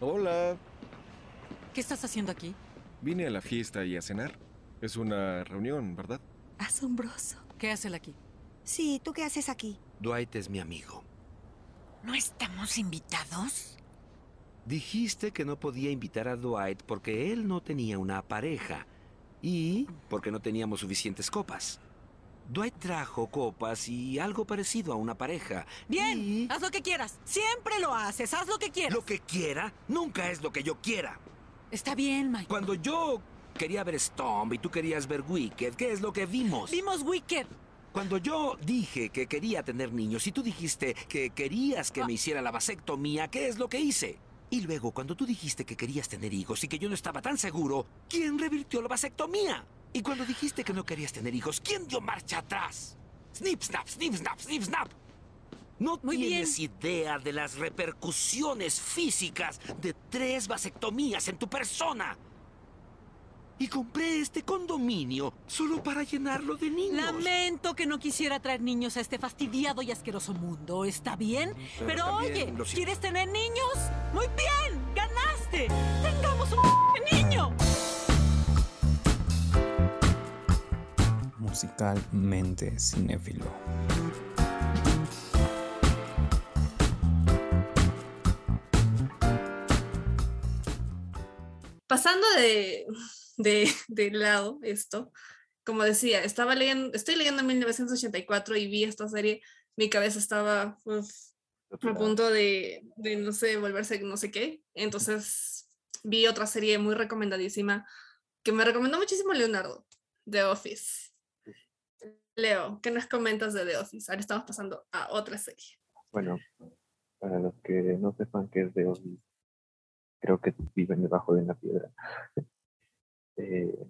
Hola. ¿Qué estás haciendo aquí? Vine a la fiesta y a cenar. Es una reunión, ¿verdad? Asombroso. ¿Qué hace él aquí? Sí, ¿tú qué haces aquí? Dwight es mi amigo. ¿No estamos invitados? Dijiste que no podía invitar a Dwight porque él no tenía una pareja y porque no teníamos suficientes copas. Dwight trajo copas y algo parecido a una pareja. Bien, Y haz lo que quieras. Siempre lo haces. Haz lo que quieras. lo que quiera nunca es lo que yo quiera. Está bien, Mike. Cuando yo quería ver Stomp y tú querías ver Wicked, ¿qué es lo que vimos? Vimos Wicked. Cuando yo dije que quería tener niños y tú dijiste que querías que me hiciera la vasectomía, ¿qué es lo que hice? Y luego, cuando tú dijiste que querías tener hijos y que yo no estaba tan seguro, ¿quién revirtió la vasectomía? Y cuando dijiste que no querías tener hijos, ¿quién dio marcha atrás? Snip, snap, snip, snap, snip, snap. No Muy tienes idea de las repercusiones físicas de tres vasectomías en tu persona. Y compré este condominio solo para llenarlo de niños. Lamento que no quisiera traer niños a este fastidiado y asqueroso mundo. ¿Está bien? Pero Pero, también oye. ¿quieres tener niños? Muy bien, ganaste. Tengamos un musicalmente cinéfilo. Pasando de, de, de lado esto, como decía, estaba leyendo, estoy leyendo 1984 y vi esta serie, mi cabeza estaba uf, a punto de, de, no sé, volverse no sé qué. Entonces vi otra serie muy recomendadísima que me recomendó muchísimo Leonardo, The Office. Leo, ¿qué nos comentas de The Office? Ahora estamos pasando a otra serie. Bueno, para los que no sepan qué es The Office, creo que viven debajo de una piedra. Eh,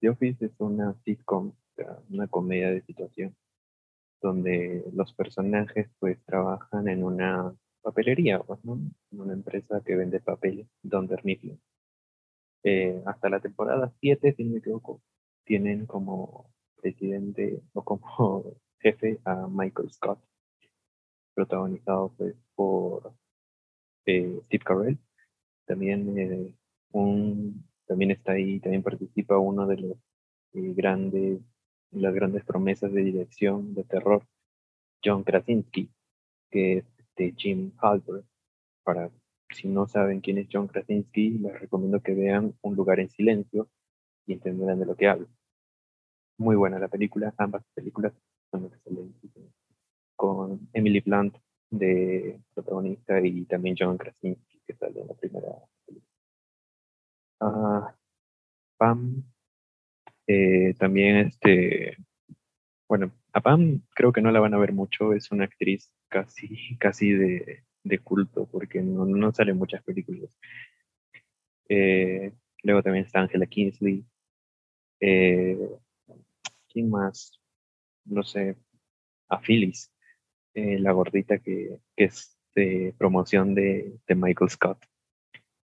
The Office es una sitcom, una comedia de situación, donde los personajes pues trabajan en una papelería, ¿no? En una empresa que vende papeles, Dunder Mifflin. Eh, hasta la temporada 7, si no me equivoco, tienen como presidente o como jefe a Michael Scott, protagonizado pues por eh, Steve Carell. También eh, un también está ahí, también participa uno de los eh, grandes, las grandes promesas de dirección de terror, John Krasinski, que es este Jim Halpert. Para si no saben quién es John Krasinski, les recomiendo que vean Un lugar en silencio y entenderán de lo que hablo. Muy buena la película, ambas películas son excelentes. Con Emily Blunt de protagonista y también John Krasinski que sale en la primera película. Ah, Pam, eh, también este, bueno, a Pam creo que no la van a ver mucho, es una actriz casi, casi de, de culto porque no, no sale muchas películas. Eh, luego también está Angela Kingsley. Eh, ¿Quién más? No sé, a Phyllis, eh, la gordita que, que es de promoción de, Michael Scott.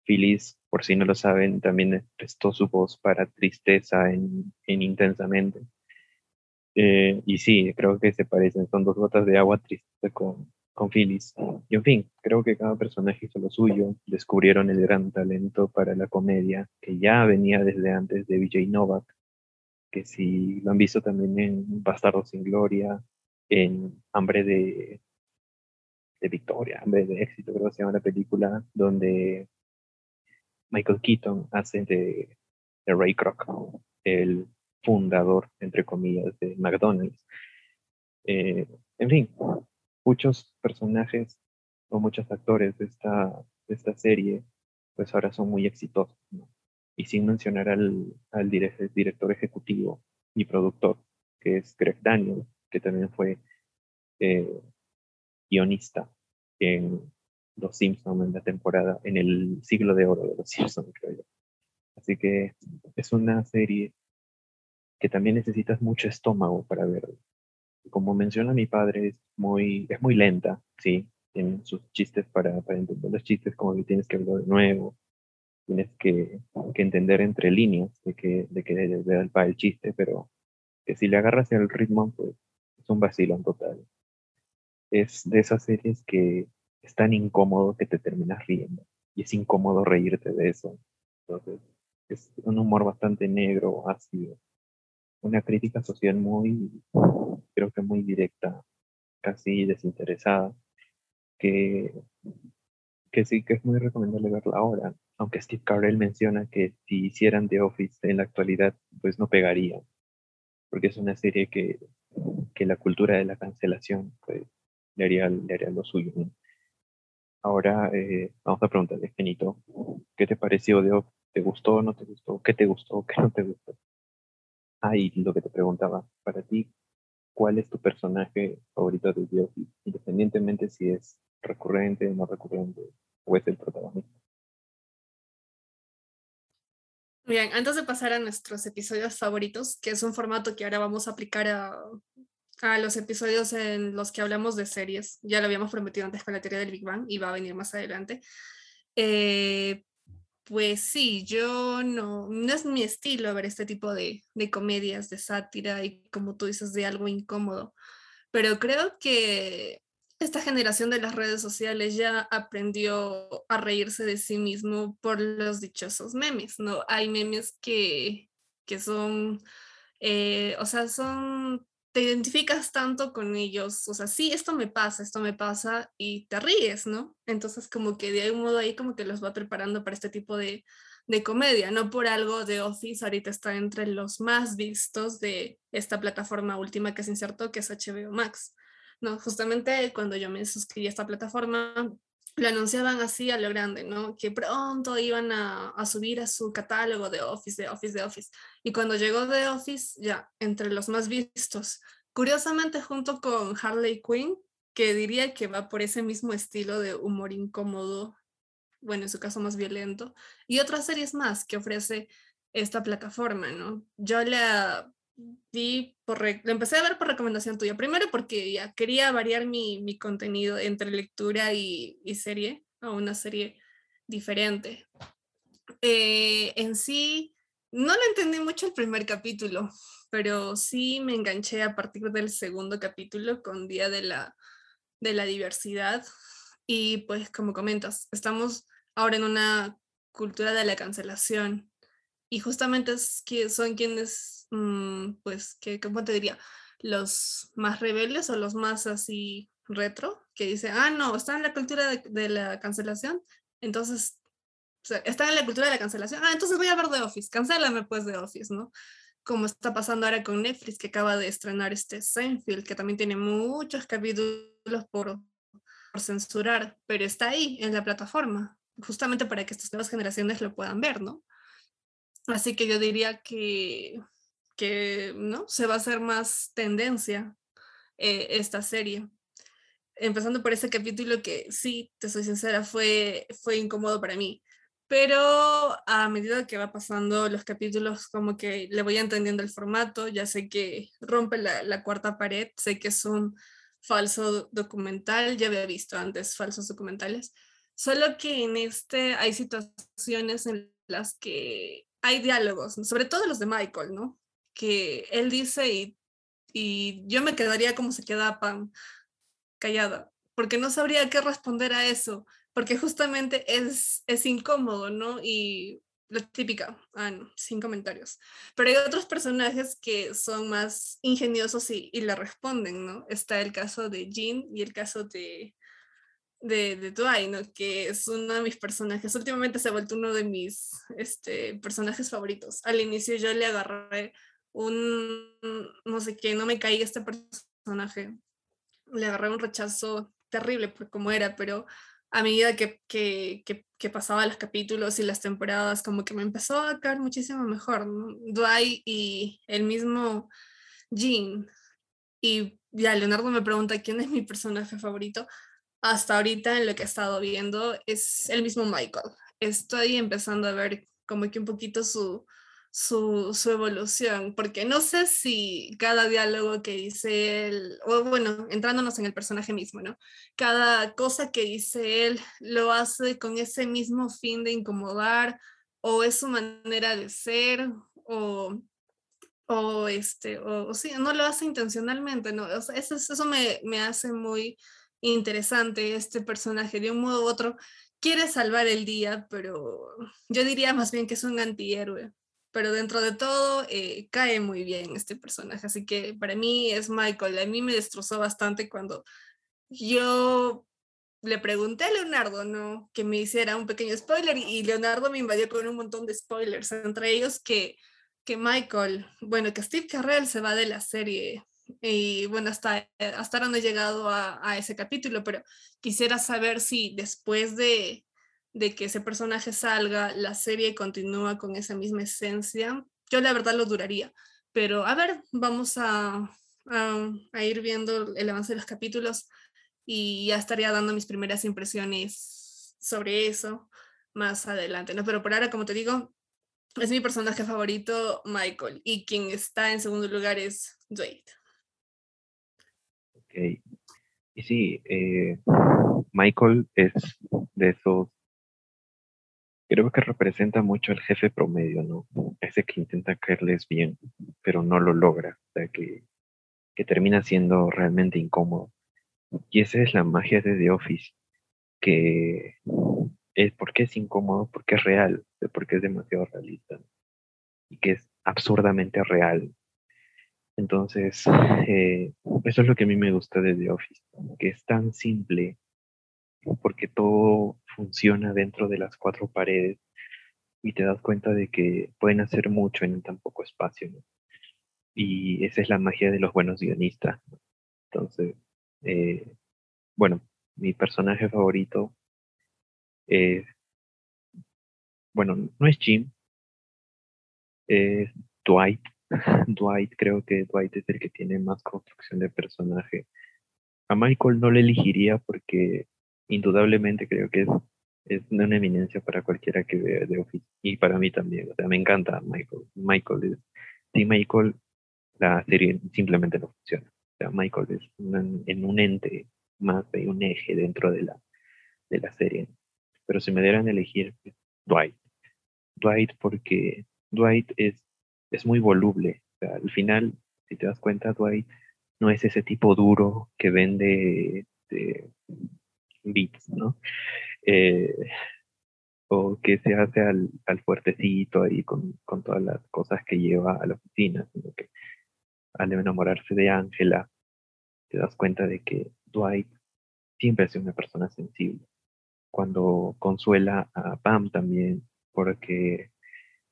Phyllis, por si no lo saben, también prestó su voz para Tristeza en, en Intensamente. Eh, y sí, creo que se parecen, son dos gotas de agua triste con, con Phyllis. Y en fin, creo que cada personaje hizo lo suyo, descubrieron el gran talento para la comedia que ya venía desde antes de Vijay Novak, que si lo han visto también en Bastardo sin Gloria, en Hambre de, de Victoria, Hambre de Éxito, creo que se llama la película, donde Michael Keaton hace de, de Ray Kroc, el fundador, entre comillas, de McDonald's. Eh, en fin, muchos personajes o muchos actores de esta, de esta serie, pues ahora son muy exitosos. ¿no? Y sin mencionar al, al dire- director ejecutivo y productor, que es Greg Daniels, que también fue eh, guionista en Los Simpsons en la temporada, en el siglo de oro de Los Simpsons, creo yo. Así que es una serie que también necesitas mucho estómago para ver. Como menciona mi padre, es muy, es muy lenta, sí, tiene sus chistes para, para entender los chistes, como que tienes que hablar de nuevo, tienes que, que entender entre líneas de que, de que va el chiste, pero que si le agarras el ritmo, pues es un vacilón total. Es de esas series que es tan incómodo que te terminas riendo. y es incómodo reírte de eso. Entonces, es un humor bastante negro, ácido, una crítica social muy, creo que muy directa, casi desinteresada, que, que sí que es muy recomendable verla ahora, aunque Steve Carell menciona que si hicieran The Office en la actualidad, pues no pegaría, porque es una serie que, que la cultura de la cancelación pues, le, haría, le haría lo suyo. Ahora eh, vamos a preguntarle, Genito, ¿qué te pareció de Office? ¿Te gustó o no te gustó? ¿Qué te gustó qué no te gustó? Ah, y lo que te preguntaba, para ti, ¿cuál es tu personaje favorito de The Office? Independientemente si es recurrente, no recurrente, o es el protagonista. Bien, antes de pasar a nuestros episodios favoritos, que es un formato que ahora vamos a aplicar a, a los episodios en los que hablamos de series, ya lo habíamos prometido antes con la teoría del Big Bang y va a venir más adelante. Eh, pues sí, yo no, no es mi estilo ver este tipo de, de comedias, de sátira y como tú dices, de algo incómodo, pero creo que esta generación de las redes sociales ya aprendió a reírse de sí mismo por los dichosos memes, ¿no? Hay memes que, que son, eh, o sea, son, te identificas tanto con ellos, o sea, sí, esto me pasa, esto me pasa y te ríes, ¿no? Entonces como que de algún modo ahí como que los va preparando para este tipo de, de comedia, no por algo de Office ahorita está entre los más vistos de esta plataforma última que se insertó, que es HBO Max. Justamente cuando yo me suscribí a esta plataforma, lo anunciaban así a lo grande, ¿no? Que pronto iban a, subir a su catálogo de Office, de Office, de Office. Y cuando llegó de Office, ya, entre los más vistos, curiosamente junto con Harley Quinn, que diría que va por ese mismo estilo de humor incómodo, bueno, en su caso más violento, y otras series más que ofrece esta plataforma, ¿no? Yo la vi por, lo empecé a ver por recomendación tuya. Primero porque ya quería variar mi, mi contenido entre lectura y, y, serie a una serie diferente. Eh, en sí, no lo entendí mucho el primer capítulo, pero sí me enganché a partir del segundo capítulo con Día de la, de la Diversidad. Y pues como comentas, estamos ahora en una cultura de la cancelación y justamente es que son quienes, pues, que, ¿cómo te diría? Los más rebeldes o los más así retro, que dicen, ah, no, están en la cultura de, la cancelación, entonces, están en la cultura de la cancelación, ah, entonces voy a ver The Office, cancélame pues The Office, ¿no? Como está pasando ahora con Netflix, que acaba de estrenar este Seinfeld, que también tiene muchos capítulos por, por censurar, pero está ahí en la plataforma, justamente para que estas nuevas generaciones lo puedan ver, ¿no? Así que yo diría que, que ¿no? se va a hacer más tendencia eh, esta serie. Empezando por ese capítulo que sí, te soy sincera, fue, fue incómodo para mí. Pero a medida que va pasando los capítulos, como que le voy entendiendo el formato, ya sé que rompe la, la cuarta pared, sé que es un falso documental, ya había visto antes falsos documentales, solo que en este hay situaciones en las que hay diálogos, sobre todo los de Michael, ¿no? Que él dice y, y yo me quedaría como se queda Pam, callada, porque no sabría qué responder a eso, porque justamente es, es incómodo, ¿no? Y la típica, ah, no, sin comentarios. Pero hay otros personajes que son más ingeniosos y, y le responden, ¿no? Está el caso de Jean y el caso de, de, de Dwight, ¿no? que es uno de mis personajes. Últimamente se ha vuelto uno de mis este, personajes favoritos. Al inicio yo le agarré un, no sé qué, no me caí este personaje. Le agarré un rechazo terrible por cómo era, pero a medida que, que, que, pasaban los capítulos y las temporadas, como que me empezó a caer muchísimo mejor. Dwight y el mismo Jean. Y ya Leonardo me pregunta quién es mi personaje favorito hasta ahorita en lo que he estado viendo es el mismo Michael. Estoy empezando a ver como que un poquito su, su, evolución, porque no sé si cada diálogo que dice él, o bueno, entrándonos en el personaje mismo, ¿no? Cada cosa que dice él lo hace con ese mismo fin de incomodar, o es su manera de ser, o, o este, o, o sí, no lo hace intencionalmente, ¿no? Eso, eso me, me hace muy interesante este personaje de un modo u otro. quiere salvar el día, pero yo diría más bien que es un antihéroe. Pero dentro de todo, eh, cae muy bien este personaje. Así que para mí es Michael. A mí me destrozó bastante cuando yo le pregunté a Leonardo, ¿no? Que me hiciera un pequeño spoiler y Leonardo me invadió con un montón de spoilers, entre ellos que, que Michael, bueno, que Steve Carrell se va de la serie y bueno, hasta, hasta ahora no he llegado a, a ese capítulo, pero quisiera saber si después de, de que ese personaje salga, la serie continúa con esa misma esencia. Yo la verdad lo duraría, pero a ver, vamos a, a, ir viendo el avance de los capítulos y ya estaría dando mis primeras impresiones sobre eso más adelante, ¿no? Pero por ahora, como te digo, es mi personaje favorito, Michael, y quien está en segundo lugar es Dwayne. Ok. Y sí, eh, Michael es de esos, creo que representa mucho al jefe promedio, ¿no? Ese que intenta caerles bien, pero no lo logra, o sea, que, que termina siendo realmente incómodo. Y esa es la magia de The Office, que es porque es incómodo, porque es real, porque es demasiado realista y que es absurdamente real. Entonces, eh, eso es lo que a mí me gusta de The Office, que es tan simple, porque todo funciona dentro de las cuatro paredes y te das cuenta de que pueden hacer mucho en tan poco espacio. Y esa es la magia de los buenos guionistas. Entonces, eh, bueno, mi personaje favorito es, bueno, no es Jim, es Dwight. Dwight, creo que Dwight es el que tiene más construcción de personaje. A Michael no le elegiría porque indudablemente creo que es, es una eminencia para cualquiera que vea The Office y para mí también. O sea, me encanta Michael. Michael es, sin Michael la serie simplemente no funciona. O sea, Michael es en un ente más de un eje dentro de la, de la serie. Pero si me dieran a elegir, Dwight. Dwight porque Dwight es, es muy voluble. al final, si te das cuenta, Dwight no es ese tipo duro que vende de beats, ¿no? Eh, o que se hace al, al fuertecito ahí con, con, todas las cosas que lleva a la oficina, sino que al enamorarse de Ángela, te das cuenta de que Dwight siempre ha sido una persona sensible. Cuando consuela a Pam también, porque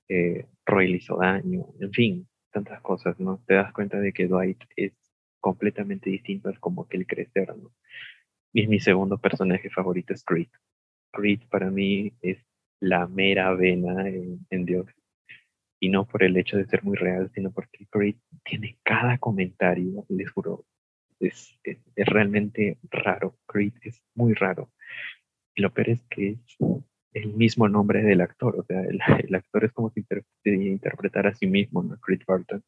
eh, Roy le hizo daño, en fin, tantas cosas, ¿no? Te das cuenta de que Dwight es completamente distinto al como que él crecer, ¿no? Y mi segundo personaje favorito es Creed. Creed para mí es la mera vena en, en Dios. Y no por el hecho de ser muy real, sino porque Creed tiene cada comentario, les juro, es, es, realmente raro. Creed es muy raro. Y lo peor es que es el mismo nombre del actor. O sea, el, el actor es como si inter, interpretara a sí mismo, ¿no? Creed Barton.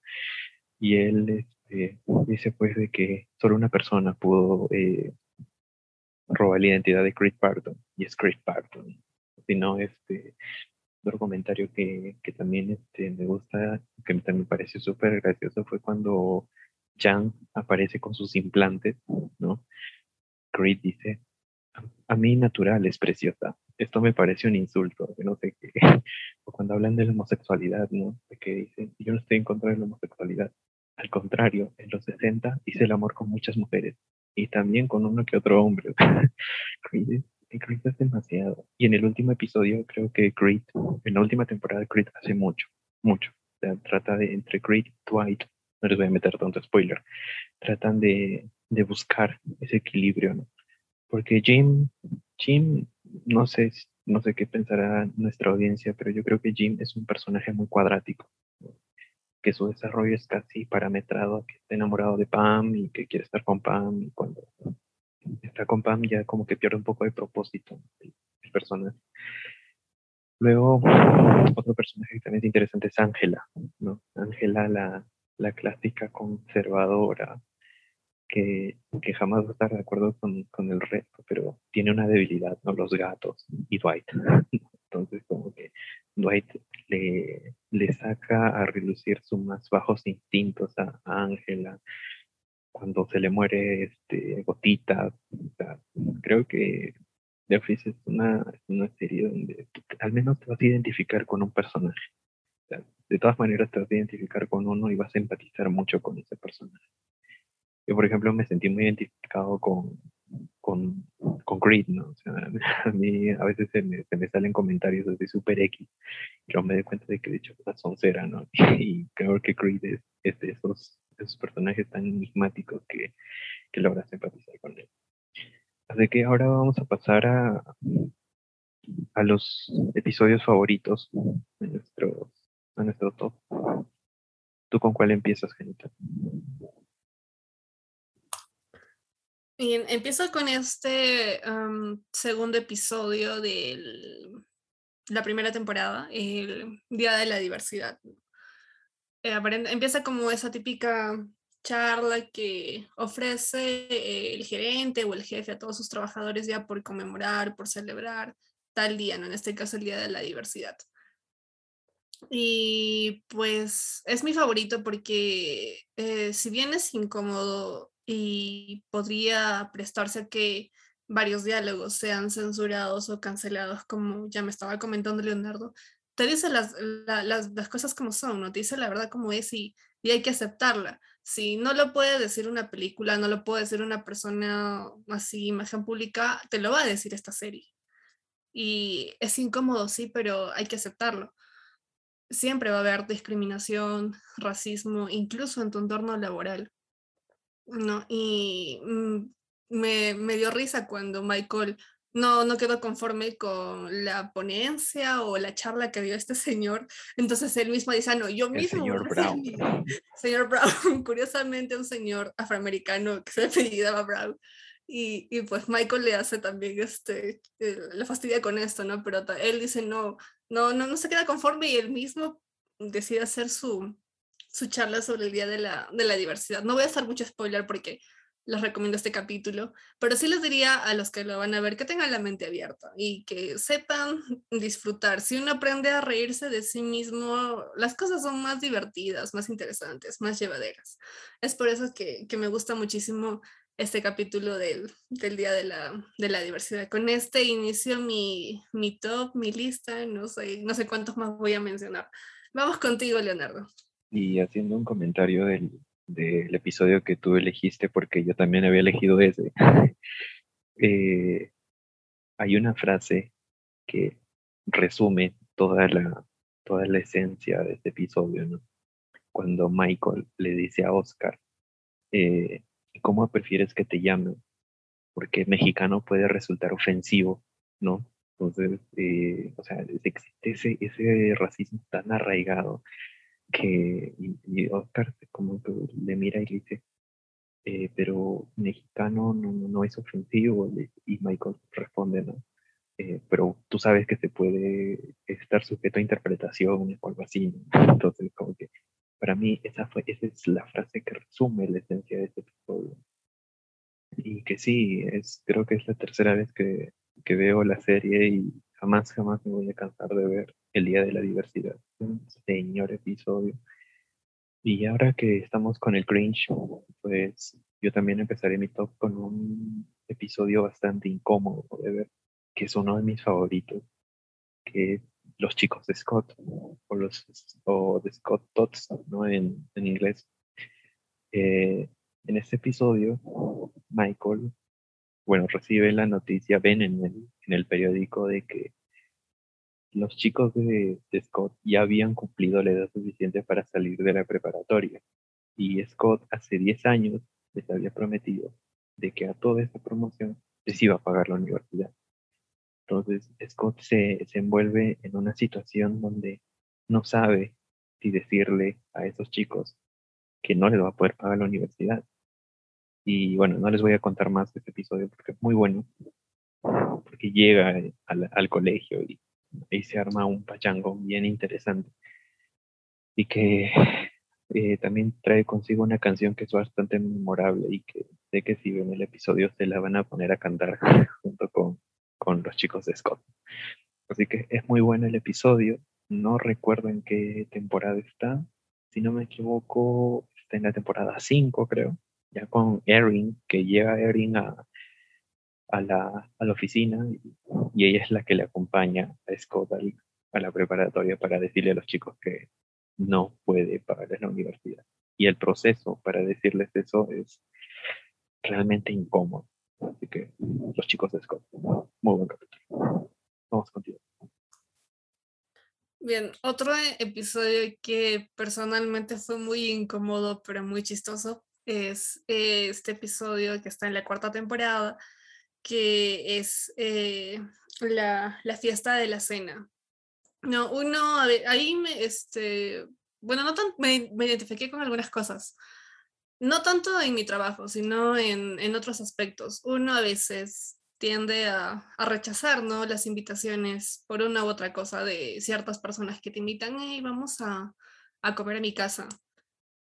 Y él este, dice pues de que solo una persona pudo eh, robar la identidad de Creed Barton. Y es Creed Barton. Si no, este, otro comentario que, que también este, me gusta, que también me pareció súper gracioso, fue cuando Jan aparece con sus implantes, ¿no? Creed dice, a mí natural es preciosa. Esto me parece un insulto, no sé qué. O cuando hablan de la homosexualidad, ¿no? De que dicen, yo no estoy en contra de la homosexualidad. Al contrario, en los 60 hice el amor con muchas mujeres y también con uno que otro hombre. Creed, Creed es demasiado. Y en el último episodio, creo que Creed, en la última temporada, Creed hace mucho, mucho. O sea, trata de entre Creed, Dwight, no les voy a meter tanto spoiler, tratan de, de buscar ese equilibrio, ¿no? Porque Jim, Jim, no sé, no sé qué pensará nuestra audiencia, pero yo creo que Jim es un personaje muy cuadrático. Que su desarrollo es casi parametrado, que está enamorado de Pam y que quiere estar con Pam y cuando está con Pam ya como que pierde un poco de propósito el, personaje. Luego, otro personaje que también es interesante es Ángela, ¿no? Ángela, la, la clásica conservadora, que, que, jamás va a estar de acuerdo con, con, el resto, pero tiene una debilidad, ¿no? Los gatos y Dwight. Entonces, como que Dwight le, saca a relucir sus más bajos instintos a Ángela cuando se le muere este, Gotita. O creo que The Office es una, una serie donde al menos te vas a identificar con un personaje. De todas maneras te vas a identificar con uno y vas a empatizar mucho con ese personaje. Yo, por ejemplo, me sentí muy identificado con, con, con Creed, ¿no? O sea, a mí a veces se me, se me salen comentarios desde Super X, pero me doy cuenta de que de hecho una soncera, ¿no? Y creo que Creed es, es de esos, esos personajes tan enigmáticos que, que logras empatizar con él. Así que ahora vamos a pasar a, a los episodios favoritos de nuestro, a nuestro top. ¿Tú con cuál empiezas, Genita? Bien, empiezo con este am, segundo episodio de la primera temporada, el Día de la Diversidad. Eh, empieza como esa típica charla que ofrece el gerente o el jefe a todos sus trabajadores ya por conmemorar, por celebrar tal día, ¿no? En este caso el Día de la Diversidad. Y pues es mi favorito porque eh, si bien es incómodo y podría prestarse que varios diálogos sean censurados o cancelados, como ya me estaba comentando Leonardo, te dice las, la- las, las cosas como son, ¿no? Te dice la verdad como es y, y hay que aceptarla. Si no lo puede decir una película, no lo puede decir una persona así, imagen pública, te lo va a decir esta serie. Y es incómodo, sí, pero hay que aceptarlo siempre va a haber discriminación, racismo, incluso en tu entorno laboral. ¿No? Y mm, me, me dio risa cuando Michael no, no quedó conforme con la ponencia o la charla que dio este señor. Entonces él mismo dice, "Ah, no, yo El mismo. señor Brown. mi-". Señor Brown, curiosamente un señor afroamericano que se apellidaba Brown. Y, y pues Michael le hace también este, eh, la fastidia con esto, ¿no? Pero él dice, no, no, no, no se queda conforme y él mismo decide hacer su, su charla sobre el Día de la, de la Diversidad. No voy a hacer mucho spoiler porque les recomiendo este capítulo, pero sí les diría a los que lo van a ver que tengan la mente abierta y que sepan disfrutar. Si uno aprende a reírse de sí mismo, las cosas son más divertidas, más interesantes, más llevaderas. Es por eso que, que me gusta muchísimo este capítulo del, del Día de la, de la Diversidad. Con este inicio mi, mi top, mi lista, no sé, no sé cuántos más voy a mencionar. Vamos contigo, Leonardo. Y haciendo un comentario del, del episodio que tú elegiste, porque yo también había elegido ese, eh, hay una frase que resume toda la, toda la esencia de este episodio, ¿no? Cuando Michael le dice a Oscar, eh, ¿cómo prefieres que te llamen? Porque mexicano puede resultar ofensivo, ¿no? Entonces, eh, o sea, existe ese, ese racismo tan arraigado que y, Oscar como que le mira y le dice, eh, pero mexicano no, no es ofensivo, y Michael responde, ¿no? Eh, pero tú sabes que se puede estar sujeto a interpretaciones o algo así, ¿no? Entonces, como que para mí esa, fue, esa es la frase que resume la esencia de este episodio. Y que sí, es, creo que es la tercera vez que, que veo la serie y jamás, jamás me voy a cansar de ver el Día de la Diversidad. Un señor episodio. Y ahora que estamos con el cringe, pues yo también empezaré mi top con un episodio bastante incómodo de ver, que es uno de mis favoritos, que es Los chicos de Scott, o los o de Scott Tots, ¿no? En, en inglés. Eh, en este episodio, Michael, bueno, recibe la noticia, ven en el, en el periódico de que los chicos de, de Scott ya habían cumplido la edad suficiente para salir de la preparatoria. Y Scott hace 10 años les había prometido de que a toda esa promoción les iba a pagar la universidad. Entonces Scott se, se envuelve en una situación donde no sabe si decirle a esos chicos que no les va a poder pagar la universidad. Y bueno, no les voy a contar más de este episodio porque es muy bueno, porque llega al, colegio y ahí se arma un pachango bien interesante y que eh, también trae consigo una canción que es bastante memorable y que sé que si ven el episodio se la van a poner a cantar junto con, con los chicos de Scott. Así que es muy bueno el episodio. No recuerdo en qué temporada está. Si no me equivoco, está en la temporada 5, creo. Con Erin, que llega Erin a, a la, a la oficina y, ella es la que le acompaña a Scott a la preparatoria para decirle a los chicos que no puede pagar en la universidad. Y el proceso para decirles eso es realmente incómodo. Así que los chicos de Scott, muy buen capítulo. Vamos contigo. Bien, otro episodio que personalmente fue muy incómodo, pero muy chistoso, es eh, este episodio que está en la cuarta temporada, que es eh, la, la fiesta de la cena. No, uno, a ver, ahí me, este, bueno, no tan, me, identifiqué con algunas cosas. No tanto en mi trabajo, sino en, en otros aspectos. Uno a veces tiende a, a rechazar ¿no? las invitaciones por una u otra cosa de ciertas personas que te invitan, hey, vamos a, a comer a mi casa.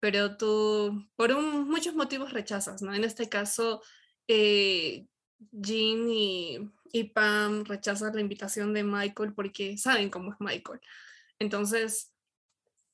Pero tú, por muchos motivos rechazas, ¿no? En este caso, eh, Jean y, y Pam rechazan la invitación de Michael porque saben cómo es Michael. Entonces,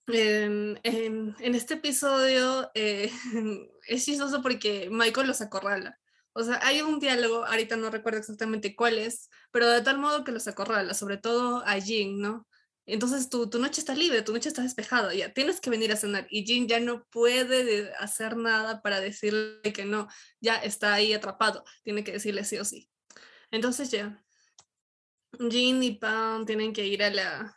en, en- en este episodio eh, es chistoso porque Michael los acorrala. O sea, hay un diálogo, ahorita no recuerdo exactamente cuál es, pero de tal modo que los acorrala, sobre todo a Jean, ¿no? Entonces tu, tu noche está libre, tu noche está despejada, ya tienes que venir a cenar y Jean ya no puede de- hacer nada para decirle que no, ya está ahí atrapado, tiene que decirle sí o sí. Entonces ya, Jean y Pam tienen que ir a la,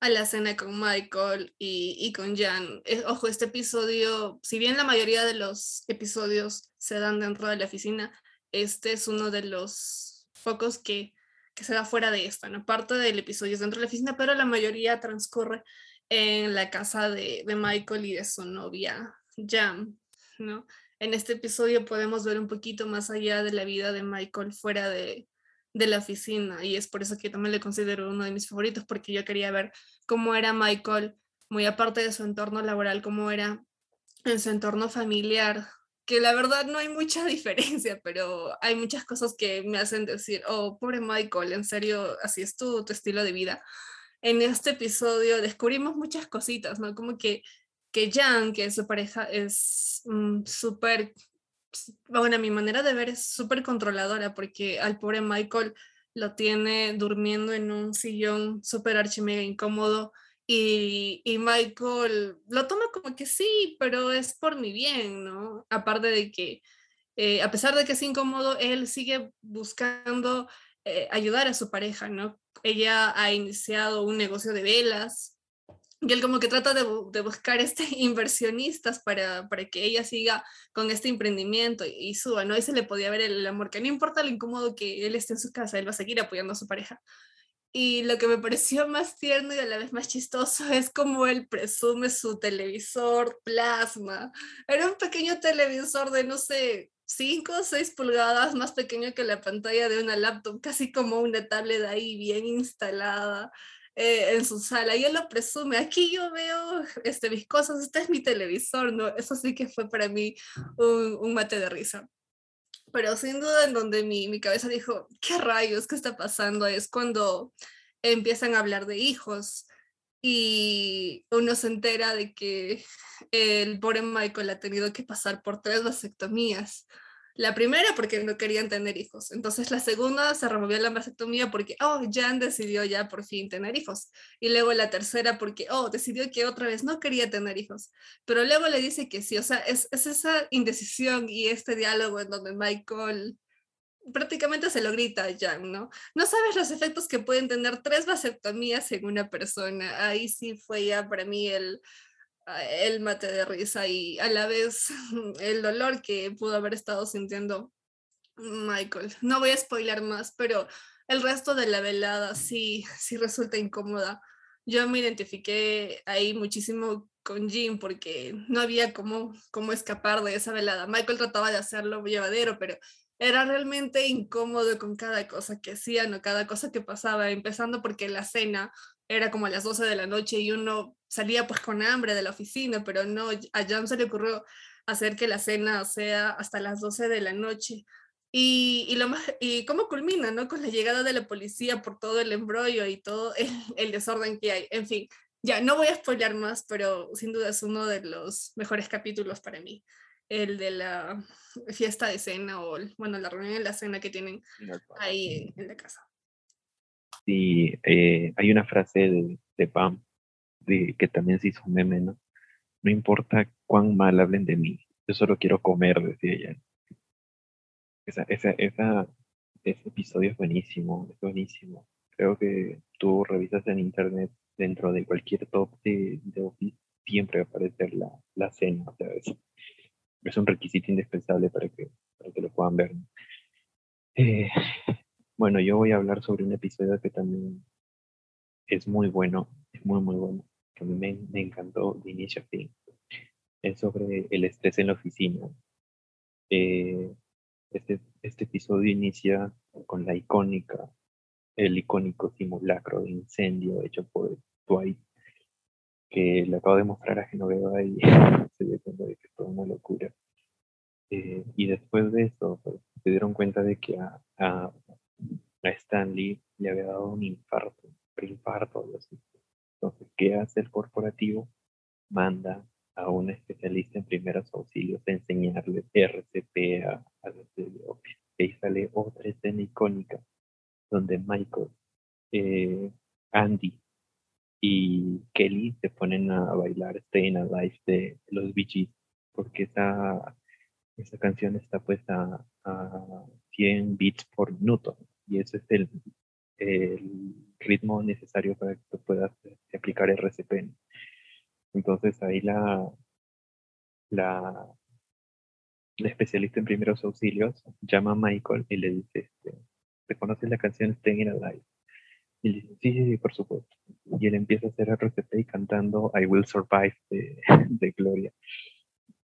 a la cena con Michael y, y con Jan. Eh, ojo, este episodio, si bien la mayoría de los episodios se dan dentro de la oficina, este es uno de los pocos que, que se da fuera de esta, ¿no? Parte del episodio es dentro de la oficina, pero la mayoría transcurre en la casa de, de Michael y de su novia Jan, ¿no? En este episodio podemos ver un poquito más allá de la vida de Michael fuera de, de la oficina y es por eso que también le considero uno de mis favoritos porque yo quería ver cómo era Michael, muy aparte de su entorno laboral, cómo era en su entorno familiar, que la verdad no hay mucha diferencia, pero hay muchas cosas que me hacen decir, oh, pobre Michael, en serio, así es tu, tu estilo de vida. En este episodio descubrimos muchas cositas, ¿no? Como que, que Jan, que su pareja, es mm, súper bueno, mi manera de ver es súper controladora porque al pobre Michael lo tiene durmiendo en un sillón súper archimega incómodo y, y Michael lo toma como que sí, pero es por mi bien, ¿no? Aparte de que, eh, a pesar de que es incómodo, él sigue buscando eh, ayudar a su pareja, ¿no? Ella ha iniciado un negocio de velas y él como que trata de, de buscar este, inversionistas para, para que ella siga con este emprendimiento y, y suba, ¿no? Ahí se le podía ver el amor, que no importa lo incómodo que él esté en su casa, él va a seguir apoyando a su pareja. Y lo que me pareció más tierno y a la vez más chistoso es como él presume su televisor plasma. Era un pequeño televisor de, no sé, 5 o 6 pulgadas, más pequeño que la pantalla de una laptop, casi como una tablet ahí bien instalada eh, en su sala. Y él lo presume, aquí yo veo este, mis cosas, este es mi televisor, ¿no? Eso sí que fue para mí un, un mate de risa. Pero sin duda en donde mi, mi cabeza dijo, ¿qué rayos? ¿Qué está pasando? Es cuando empiezan a hablar de hijos y uno se entera de que el pobre Michael ha tenido que pasar por tres vasectomías. La primera porque no querían tener hijos. Entonces la segunda se removió la vasectomía porque, oh, Jan decidió ya por fin tener hijos. Y luego la tercera porque, oh, decidió que otra vez no quería tener hijos. Pero luego le dice que sí. O sea, es, es esa indecisión y este diálogo en donde Michael prácticamente se lo grita a Jan, ¿no? No sabes los efectos que pueden tener tres vasectomías en una persona. Ahí sí fue ya para mí el, el mate de risa y a la vez el dolor que pudo haber estado sintiendo Michael. No voy a spoiler más, pero el resto de la velada sí, sí resulta incómoda. Yo me identifiqué ahí muchísimo con Jim porque no había cómo, cómo escapar de esa velada. Michael trataba de hacerlo llevadero, pero era realmente incómodo con cada cosa que hacían o cada cosa que pasaba, empezando porque la cena era como a las 12 de la noche y uno salía pues con hambre de la oficina, pero no, a Jan se le ocurrió hacer que la cena sea hasta las 12 de la noche. Y, y, lo más, y cómo culmina, ¿no? Con la llegada de la policía por todo el embrollo y todo el, el desorden que hay. En fin, ya no voy a spoiler más, pero sin duda es uno de los mejores capítulos para mí. el de la fiesta de cena o, bueno, la reunión de la cena que tienen ahí en la casa. Sí, eh, hay una frase de, de Pam de, que también se hizo un meme, ¿no? No importa cuán mal hablen de mí, yo solo quiero comer, decía ella. Esa, esa, esa, ese episodio es buenísimo, es buenísimo. Creo que tú revisas en internet dentro de cualquier top de, de Office, siempre va a aparecer la, la cena, o sea, es, es un requisito indispensable para que, para que lo puedan ver. Eh, bueno, yo voy a hablar sobre un episodio que también es muy bueno, es muy, muy bueno, que a me, me encantó de inicio a fin. Es sobre el estrés en la oficina. Eh, este, este episodio inicia con la icónica, el icónico simulacro de incendio hecho por Dwight, que le acabo de mostrar a Genoveva y se dio cuenta de que toda una locura. Eh, y después de eso, pues, se dieron cuenta de que a, a, a Stanley le había dado un infarto, preinfarto, algo así. Entonces, ¿qué hace el corporativo? Manda a un especialista en primeros auxilios a enseñarle RCP a, a los. Y ahí sale otra escena icónica donde Michael, eh, Andy y Kelly se ponen a bailar Staying Alive de los Gees, porque esa, esa canción está puesta a 100 beats por minuto y ese es el, el ritmo necesario para que tú puedas este, aplicar RCP. Entonces ahí la, la, la especialista en primeros auxilios llama a Michael y le dice, este, ¿te conoces la canción Staying Alive? Y le dice, sí, sí, sí, por supuesto. Y él empieza a hacer RCP y cantando I Will Survive de, de Gloria.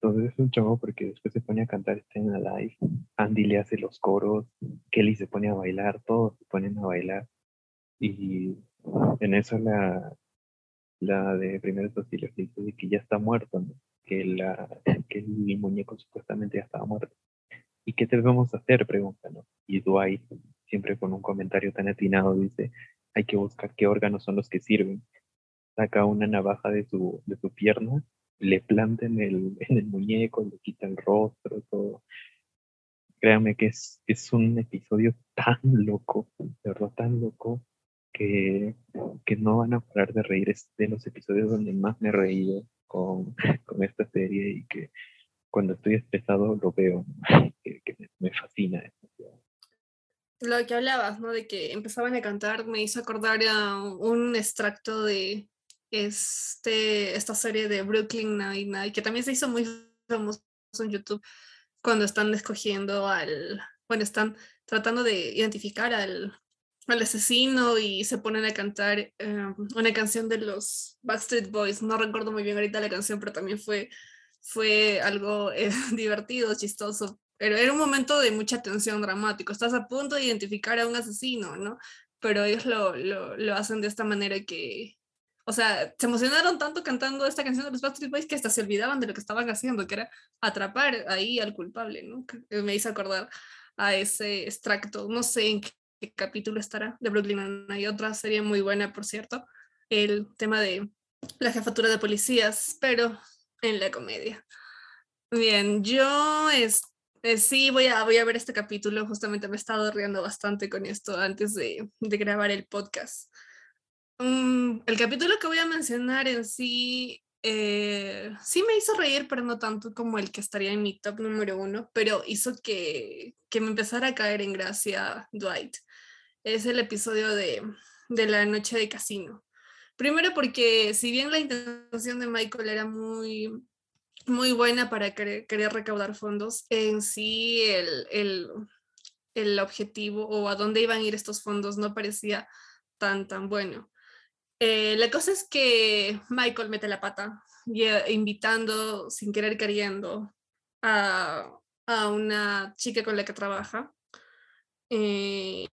Entonces es un chavo porque después se pone a cantar Staying Alive, Andy le hace los coros, Kelly se pone a bailar, todos se ponen a bailar. Y en eso la, la de primeros auxilios dice que ya está muerto, que, la, que el muñeco supuestamente ya estaba muerto. ¿Y qué debemos hacer? Pregunta. Y Dwight, siempre con un comentario tan atinado, dice, hay que buscar qué órganos son los que sirven. Saca una navaja de su, de su pierna, le planta en el, en el muñeco, le quita el rostro, todo. Créanme que es, es un episodio tan loco, de verdad tan loco, que, que no van a parar de reír. Es de los episodios donde más me he reído con, con esta serie y que cuando estoy estresado lo veo, que, que me, me, fascina. Lo que hablabas, ¿no? De que empezaban a cantar, me hizo acordar a un extracto de este, esta serie de Brooklyn Nine-Nine, que también se hizo muy famoso en YouTube cuando están escogiendo al, bueno, están tratando de identificar al, al asesino y se ponen a cantar eh, una canción de los Backstreet Boys. No recuerdo muy bien ahorita la canción, pero también fue, fue algo eh, divertido, chistoso. Pero era un momento de mucha tensión dramático. Estás a punto de identificar a un asesino, ¿no? Pero ellos lo, lo, lo hacen de esta manera que, o sea, se emocionaron tanto cantando esta canción de los Backstreet Boys que hasta se olvidaban de lo que estaban haciendo, que era atrapar ahí al culpable, ¿no? Que me hizo acordar a ese extracto. No sé en qué qué capítulo estará de Brooklyn Hay otra serie muy buena, por cierto, el tema de la jefatura de policías, pero en la comedia. Bien, yo es, eh, sí voy a, voy a ver este capítulo, justamente me he estado riendo bastante con esto antes de, de grabar el podcast. Um, el capítulo que voy a mencionar en sí eh, sí me hizo reír, pero no tanto como el que estaría en mi top número uno, pero hizo que, que me empezara a caer en gracia Dwight. Es el episodio de, de la noche de casino. Primero porque si bien la intención de Michael era muy, muy buena para querer, querer recaudar fondos, en sí el, el, el objetivo o a dónde iban a ir estos fondos no parecía tan, tan bueno. Eh, la cosa es que Michael mete la pata, invitando sin querer queriendo a, a una chica con la que trabaja, eh,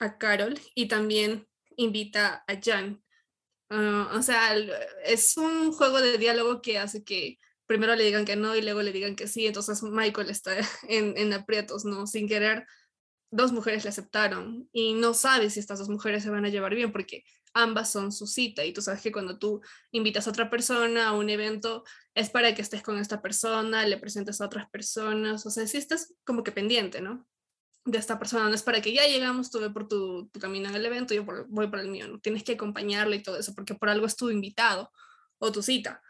a Carol, y también invita a Jan. Uh, o sea, es un juego de diálogo que hace que primero le digan que no y luego le digan que sí, entonces Michael está en, en aprietos, ¿no? Sin querer, dos mujeres le aceptaron y no sabe si estas dos mujeres se van a llevar bien porque ambas son su cita y tú sabes que cuando tú invitas a otra persona a un evento es para que estés con esta persona, le presentes a otras personas, o sea, si estás como que pendiente, ¿no? De esta persona, no es para que ya llegamos, tú ve por tu, tu camino en el evento, yo voy por el mío, ¿no? Tienes que acompañarle y todo eso, porque por algo es invitado o tu cita.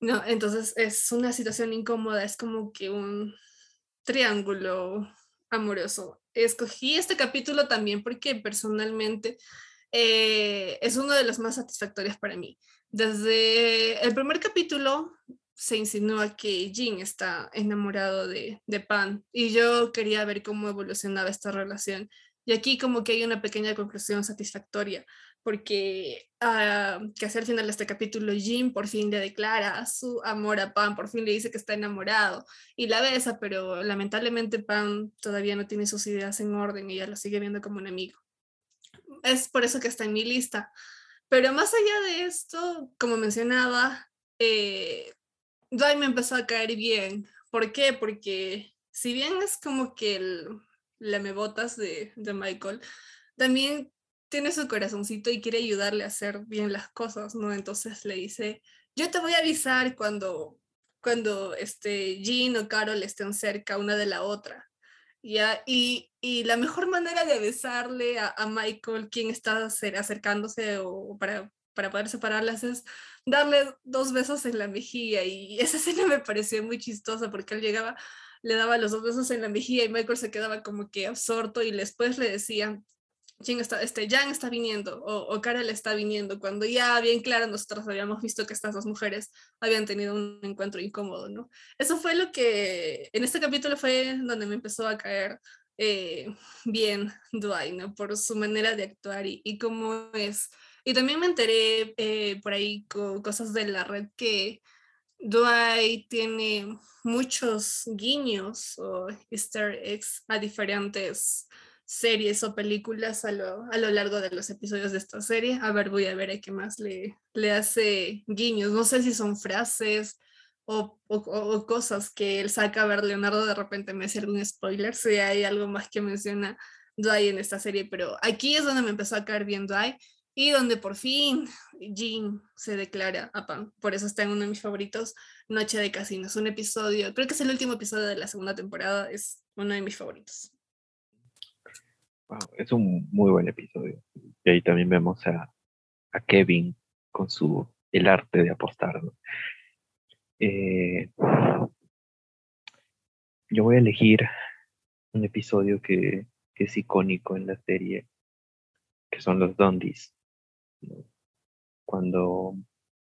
No, entonces es una situación incómoda, es como que un triángulo amoroso. Escogí este capítulo también porque personalmente eh, es uno de los más satisfactorios para mí. Desde el primer capítulo se insinúa que Jin está enamorado de, de Pan y yo quería ver cómo evolucionaba esta relación. Y aquí como que hay una pequeña conclusión satisfactoria porque uh, que hacia el final de este capítulo Jim por fin le declara su amor a Pam, por fin le dice que está enamorado y la besa, pero lamentablemente Pam todavía no tiene sus ideas en orden y ella lo sigue viendo como un amigo. Es por eso que está en mi lista. Pero más allá de esto, como mencionaba, eh, Dwight me empezó a caer bien. ¿Por qué? Porque si bien es como que el lamebotas de, de Michael, también tiene su corazoncito y quiere ayudarle a hacer bien las cosas, ¿no? Entonces le dice, yo te voy a avisar cuando, cuando este, Jean o Carol estén cerca una de la otra. ¿Ya? Y, y la mejor manera de avisarle a, Michael quién está acercándose o para, para poder separarlas es darle dos besos en la mejilla. Y esa escena me pareció muy chistosa porque él llegaba, le daba los dos besos en la mejilla y Michael se quedaba como que absorto y después le decía, está, este, Jan está viniendo o, o Carol está viniendo, cuando ya bien claro nosotros habíamos visto que estas dos mujeres habían tenido un encuentro incómodo, ¿no? Eso fue lo que en este capítulo fue donde me empezó a caer eh, bien Dwight, ¿no? Por su manera de actuar y, y cómo es. Y también me enteré eh, por ahí con cosas de la red que Dwight tiene muchos guiños o easter eggs a diferentes series o películas a lo, a lo largo de los episodios de esta serie. A ver, voy a ver a qué más le, le hace guiños. No sé si son frases o, o, cosas que él saca. A ver, Leonardo de repente me hace algún spoiler si hay algo más que menciona Dwight en esta serie, pero aquí es donde me empezó a caer bien Dwight y donde por fin Jean se declara a Pam. Por eso está en uno de mis favoritos, Noche de Casinos. Un episodio, creo que es el último episodio de la segunda temporada, es uno de mis favoritos es un muy buen episodio. Y ahí también vemos a, a Kevin con su el arte de apostar. Eh, yo voy a elegir un episodio que, es icónico en la serie, que son los Dondis. Cuando